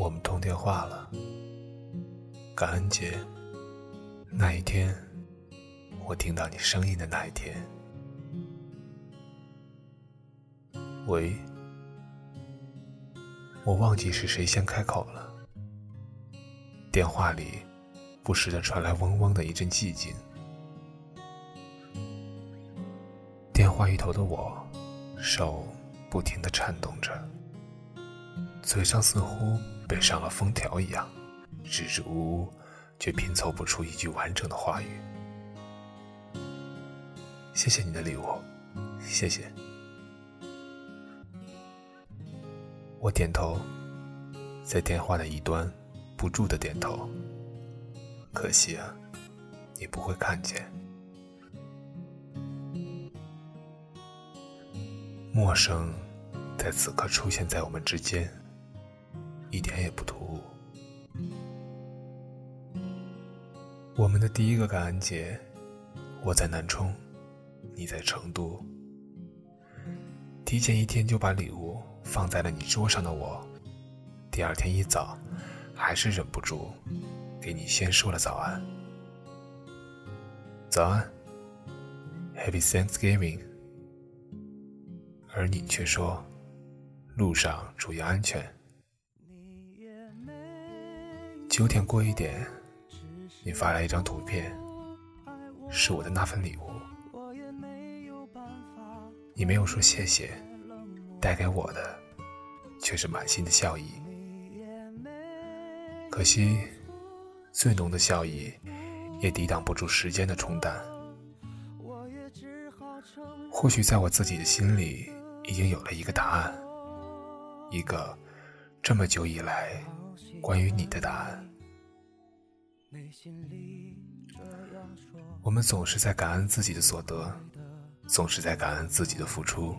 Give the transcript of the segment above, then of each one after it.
我们通电话了。感恩节那一天，我听到你声音的那一天。喂，我忘记是谁先开口了。电话里不时的传来嗡嗡的一阵寂静。电话一头的我，手不停的颤动着，嘴上似乎被上了封条一样，支支吾吾，却拼凑不出一句完整的话语。谢谢你的礼物，谢谢。我点头，在电话的一端不住的点头。可惜啊，你不会看见。陌生在此刻出现在我们之间，一点也不突兀。我们的第一个感恩节，我在南充，你在成都。提前一天就把礼物。放在了你桌上的我，第二天一早，还是忍不住给你先说了早安。早安，Happy Thanksgiving。而你却说，路上注意安全。九点过一点，你发来一张图片，是我的那份礼物。你没有说谢谢。带给我的却是满心的笑意，可惜最浓的笑意也抵挡不住时间的冲淡。或许在我自己的心里已经有了一个答案，一个这么久以来关于你的答案。我们总是在感恩自己的所得，总是在感恩自己的付出。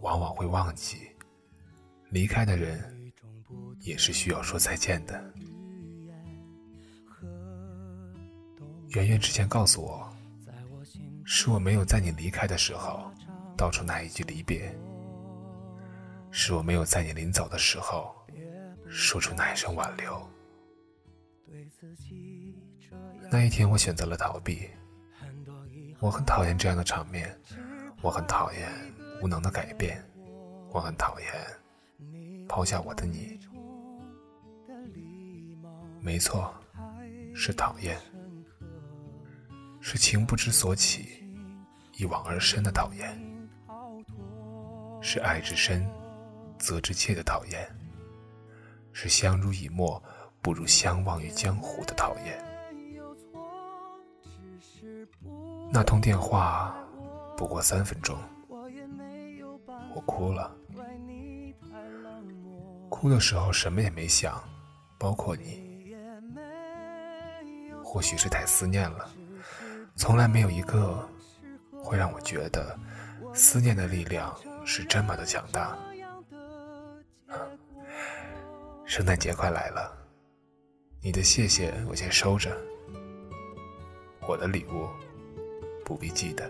往往会忘记，离开的人也是需要说再见的。圆圆之前告诉我，是我没有在你离开的时候道出那一句离别，是我没有在你临走的时候说出那一声挽留。那一天，我选择了逃避。我很讨厌这样的场面，我很讨厌。无能的改变，我很讨厌抛下我的你。没错，是讨厌，是情不知所起，一往而深的讨厌，是爱之深，责之切的讨厌，是相濡以沫不如相忘于江湖的讨厌。那通电话不过三分钟。我哭了，哭的时候什么也没想，包括你。或许是太思念了，从来没有一个会让我觉得思念的力量是这么的强大。圣诞节快来了，你的谢谢我先收着，我的礼物不必记得。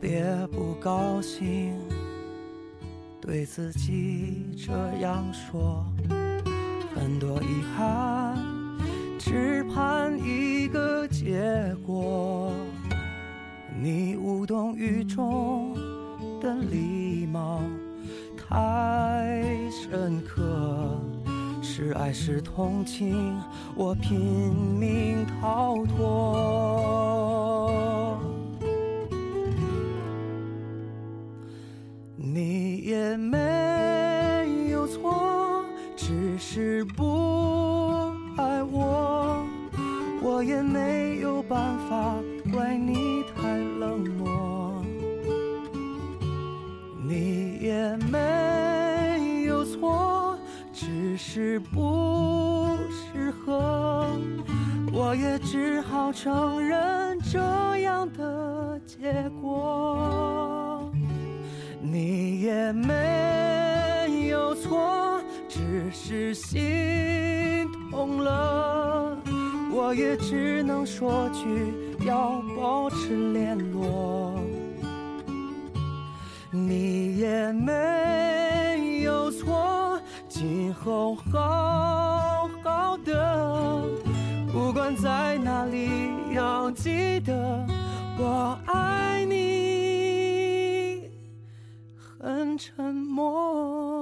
别不高兴，对自己这样说，很多遗憾，只盼一个结果。你无动于衷的礼貌太深刻，是爱是同情，我拼命逃脱。你也没，是不爱我。我也没有办法怪你太冷漠。你也没有错，只是不适合。我也只好承认这样的结果。你也没，只是心痛了，我也只能说句要保持联络。你也没有错，今后好好的，不管在哪里，要记得我爱你。很沉默。